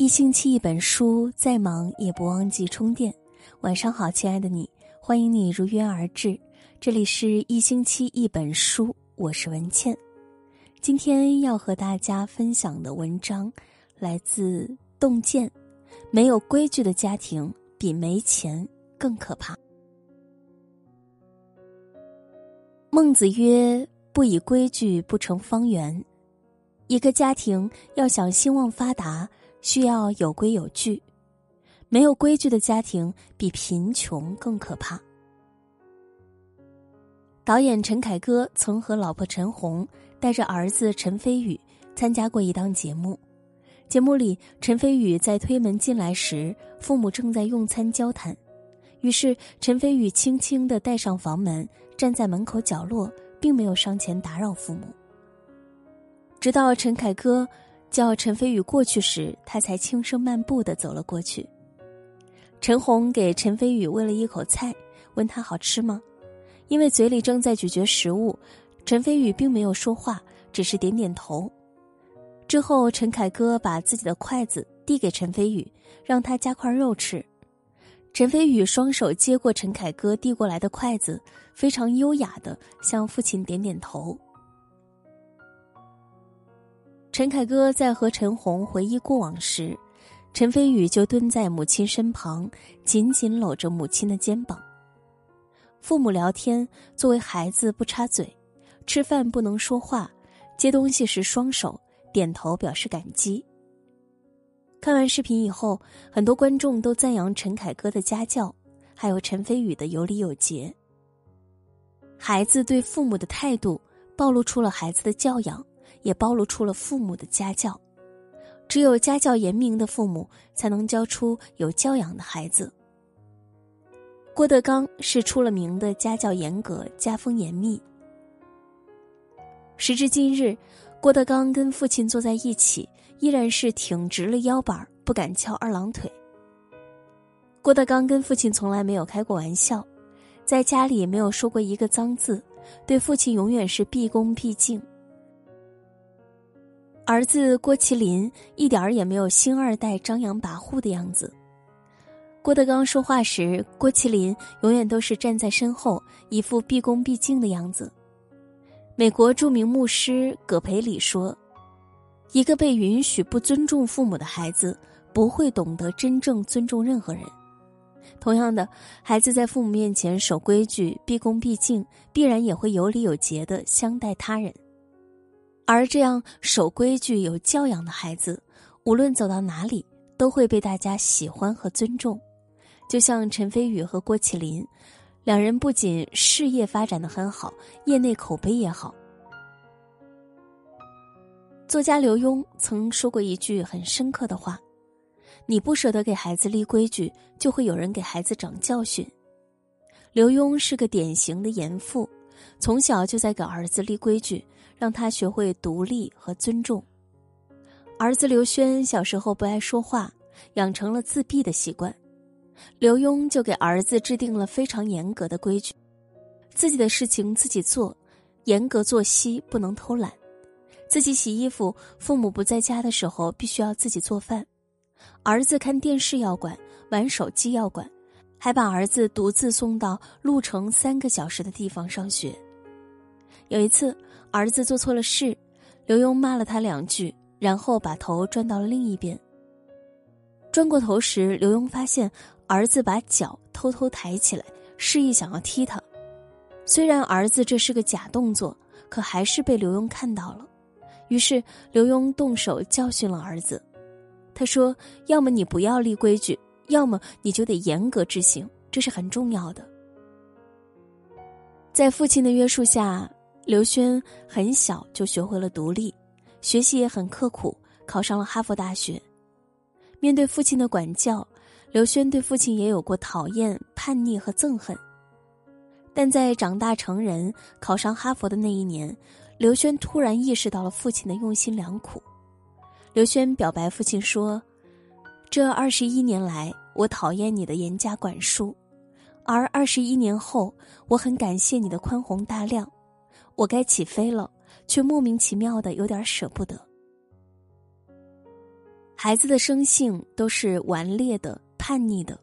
一星期一本书，再忙也不忘记充电。晚上好，亲爱的你，欢迎你如约而至。这里是一星期一本书，我是文倩。今天要和大家分享的文章来自洞见。没有规矩的家庭比没钱更可怕。孟子曰：“不以规矩不成方圆。”一个家庭要想兴旺发达。需要有规有矩，没有规矩的家庭比贫穷更可怕。导演陈凯歌曾和老婆陈红带着儿子陈飞宇参加过一档节目，节目里陈飞宇在推门进来时，父母正在用餐交谈，于是陈飞宇轻轻的带上房门，站在门口角落，并没有上前打扰父母，直到陈凯歌。叫陈飞宇过去时，他才轻声漫步的走了过去。陈红给陈飞宇喂了一口菜，问他好吃吗？因为嘴里正在咀嚼食物，陈飞宇并没有说话，只是点点头。之后，陈凯歌把自己的筷子递给陈飞宇，让他夹块肉吃。陈飞宇双手接过陈凯歌递过来的筷子，非常优雅的向父亲点点头。陈凯歌在和陈红回忆过往时，陈飞宇就蹲在母亲身旁，紧紧搂着母亲的肩膀。父母聊天，作为孩子不插嘴，吃饭不能说话，接东西时双手点头表示感激。看完视频以后，很多观众都赞扬陈凯歌的家教，还有陈飞宇的有礼有节。孩子对父母的态度，暴露出了孩子的教养。也暴露出了父母的家教，只有家教严明的父母，才能教出有教养的孩子。郭德纲是出了名的家教严格、家风严密。时至今日，郭德纲跟父亲坐在一起，依然是挺直了腰板不敢翘二郎腿。郭德纲跟父亲从来没有开过玩笑，在家里没有说过一个脏字，对父亲永远是毕恭毕敬。儿子郭麒麟一点儿也没有星二代张扬跋扈的样子。郭德纲说话时，郭麒麟永远都是站在身后，一副毕恭毕敬的样子。美国著名牧师葛培理说：“一个被允许不尊重父母的孩子，不会懂得真正尊重任何人。同样的，孩子在父母面前守规矩、毕恭毕敬，必然也会有礼有节的相待他人。”而这样守规矩、有教养的孩子，无论走到哪里，都会被大家喜欢和尊重。就像陈飞宇和郭麒麟，两人不仅事业发展的很好，业内口碑也好。作家刘墉曾说过一句很深刻的话：“你不舍得给孩子立规矩，就会有人给孩子长教训。”刘墉是个典型的严父，从小就在给儿子立规矩。让他学会独立和尊重。儿子刘轩小时候不爱说话，养成了自闭的习惯。刘墉就给儿子制定了非常严格的规矩：自己的事情自己做，严格作息，不能偷懒；自己洗衣服，父母不在家的时候必须要自己做饭；儿子看电视要管，玩手机要管，还把儿子独自送到路程三个小时的地方上学。有一次。儿子做错了事，刘墉骂了他两句，然后把头转到了另一边。转过头时，刘墉发现儿子把脚偷偷抬起来，示意想要踢他。虽然儿子这是个假动作，可还是被刘墉看到了。于是刘墉动手教训了儿子。他说：“要么你不要立规矩，要么你就得严格执行，这是很重要的。”在父亲的约束下。刘轩很小就学会了独立，学习也很刻苦，考上了哈佛大学。面对父亲的管教，刘轩对父亲也有过讨厌、叛逆和憎恨。但在长大成人、考上哈佛的那一年，刘轩突然意识到了父亲的用心良苦。刘轩表白父亲说：“这二十一年来，我讨厌你的严加管束，而二十一年后，我很感谢你的宽宏大量。”我该起飞了，却莫名其妙的有点舍不得。孩子的生性都是顽劣的、叛逆的，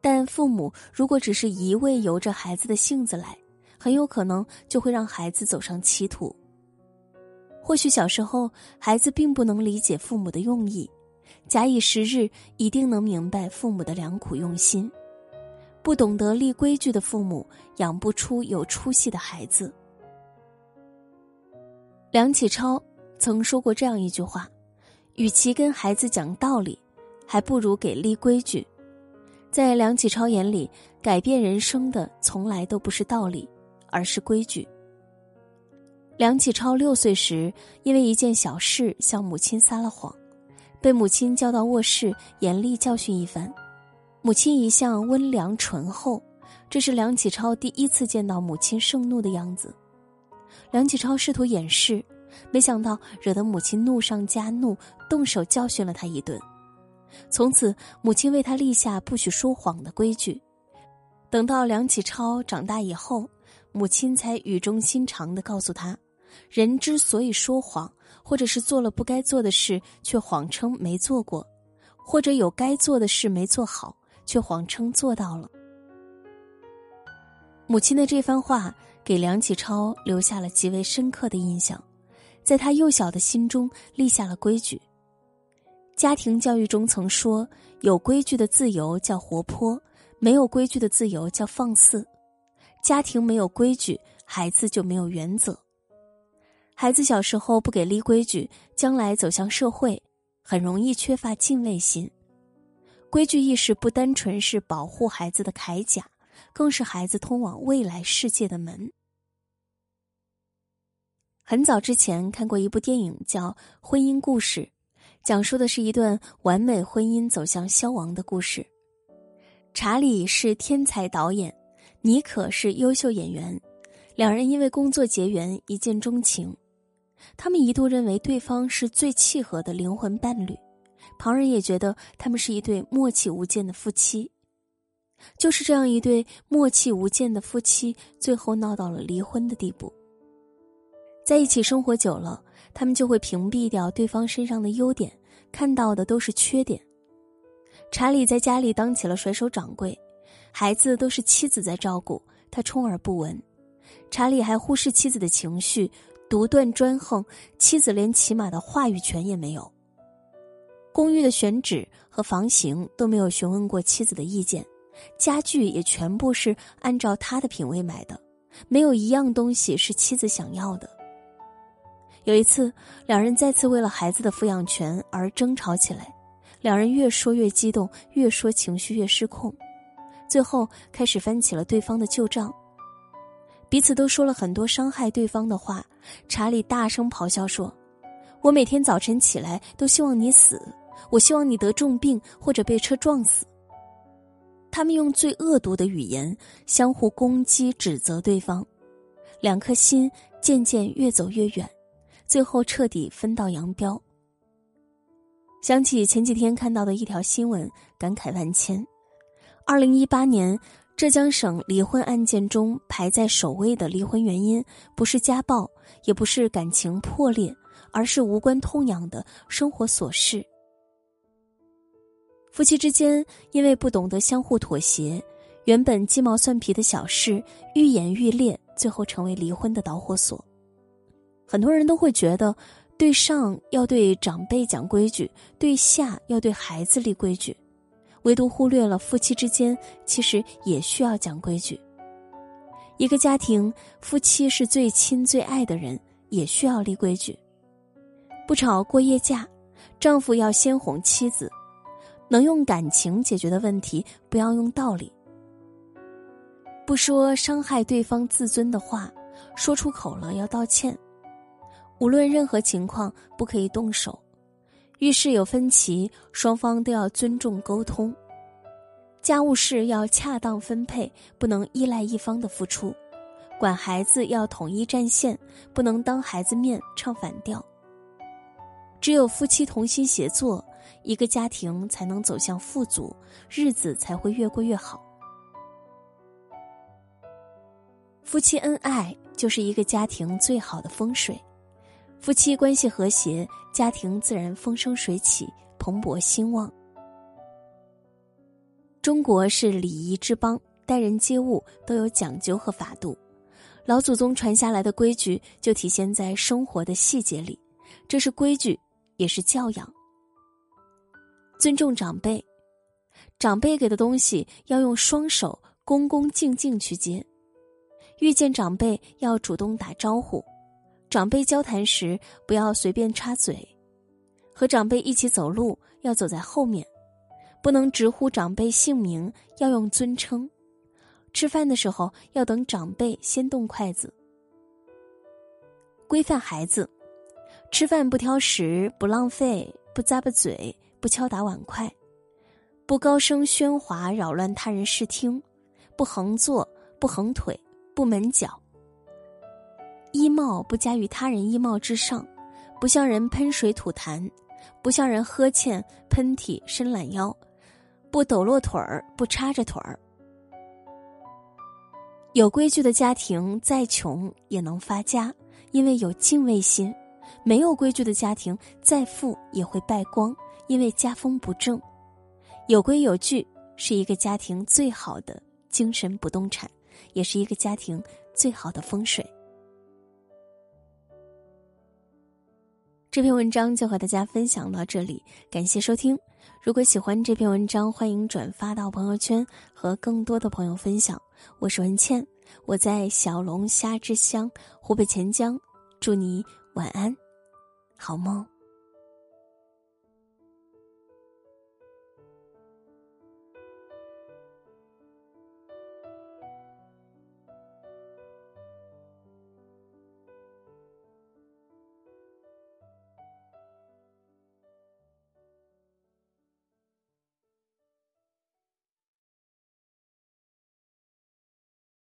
但父母如果只是一味由着孩子的性子来，很有可能就会让孩子走上歧途。或许小时候孩子并不能理解父母的用意，假以时日，一定能明白父母的良苦用心。不懂得立规矩的父母，养不出有出息的孩子。梁启超曾说过这样一句话：“与其跟孩子讲道理，还不如给立规矩。”在梁启超眼里，改变人生的从来都不是道理，而是规矩。梁启超六岁时，因为一件小事向母亲撒了谎，被母亲叫到卧室严厉教训一番。母亲一向温良醇厚，这是梁启超第一次见到母亲盛怒的样子。梁启超试图掩饰，没想到惹得母亲怒上加怒，动手教训了他一顿。从此，母亲为他立下不许说谎的规矩。等到梁启超长大以后，母亲才语重心长的告诉他：人之所以说谎，或者是做了不该做的事却谎称没做过，或者有该做的事没做好。却谎称做到了。母亲的这番话给梁启超留下了极为深刻的印象，在他幼小的心中立下了规矩。家庭教育中曾说：“有规矩的自由叫活泼，没有规矩的自由叫放肆。”家庭没有规矩，孩子就没有原则。孩子小时候不给立规矩，将来走向社会，很容易缺乏敬畏心。规矩意识不单纯是保护孩子的铠甲，更是孩子通往未来世界的门。很早之前看过一部电影，叫《婚姻故事》，讲述的是一段完美婚姻走向消亡的故事。查理是天才导演，妮可是优秀演员，两人因为工作结缘，一见钟情。他们一度认为对方是最契合的灵魂伴侣。旁人也觉得他们是一对默契无间的夫妻，就是这样一对默契无间的夫妻，最后闹到了离婚的地步。在一起生活久了，他们就会屏蔽掉对方身上的优点，看到的都是缺点。查理在家里当起了甩手掌柜，孩子都是妻子在照顾，他充耳不闻。查理还忽视妻子的情绪，独断专横，妻子连起码的话语权也没有。公寓的选址和房型都没有询问过妻子的意见，家具也全部是按照他的品味买的，没有一样东西是妻子想要的。有一次，两人再次为了孩子的抚养权而争吵起来，两人越说越激动，越说情绪越失控，最后开始翻起了对方的旧账，彼此都说了很多伤害对方的话。查理大声咆哮说：“我每天早晨起来都希望你死。”我希望你得重病或者被车撞死。他们用最恶毒的语言相互攻击、指责对方，两颗心渐渐越走越远，最后彻底分道扬镳。想起前几天看到的一条新闻，感慨万千。二零一八年，浙江省离婚案件中排在首位的离婚原因，不是家暴，也不是感情破裂，而是无关痛痒的生活琐事。夫妻之间因为不懂得相互妥协，原本鸡毛蒜皮的小事愈演愈烈，最后成为离婚的导火索。很多人都会觉得，对上要对长辈讲规矩，对下要对孩子立规矩，唯独忽略了夫妻之间其实也需要讲规矩。一个家庭，夫妻是最亲最爱的人，也需要立规矩。不吵过夜架，丈夫要先哄妻子。能用感情解决的问题，不要用道理。不说伤害对方自尊的话，说出口了要道歉。无论任何情况，不可以动手。遇事有分歧，双方都要尊重沟通。家务事要恰当分配，不能依赖一方的付出。管孩子要统一战线，不能当孩子面唱反调。只有夫妻同心协作。一个家庭才能走向富足，日子才会越过越好。夫妻恩爱就是一个家庭最好的风水，夫妻关系和谐，家庭自然风生水起，蓬勃兴旺。中国是礼仪之邦，待人接物都有讲究和法度。老祖宗传下来的规矩就体现在生活的细节里，这是规矩，也是教养。尊重长辈，长辈给的东西要用双手恭恭敬敬去接。遇见长辈要主动打招呼，长辈交谈时不要随便插嘴。和长辈一起走路要走在后面，不能直呼长辈姓名，要用尊称。吃饭的时候要等长辈先动筷子。规范孩子，吃饭不挑食，不浪费，不咂巴嘴，不敲打碗筷，不高声喧哗扰乱他人视听，不横坐，不横腿，不抿脚。衣帽不加于他人衣帽之上，不向人喷水吐痰，不向人呵欠喷嚏伸懒腰，不抖落腿儿，不叉着腿儿。有规矩的家庭，再穷也能发家，因为有敬畏心；没有规矩的家庭，再富也会败光，因为家风不正。有规有矩是一个家庭最好的精神不动产，也是一个家庭最好的风水。这篇文章就和大家分享到这里，感谢收听。如果喜欢这篇文章，欢迎转发到朋友圈，和更多的朋友分享。我是文倩，我在小龙虾之乡湖北潜江，祝你晚安，好梦。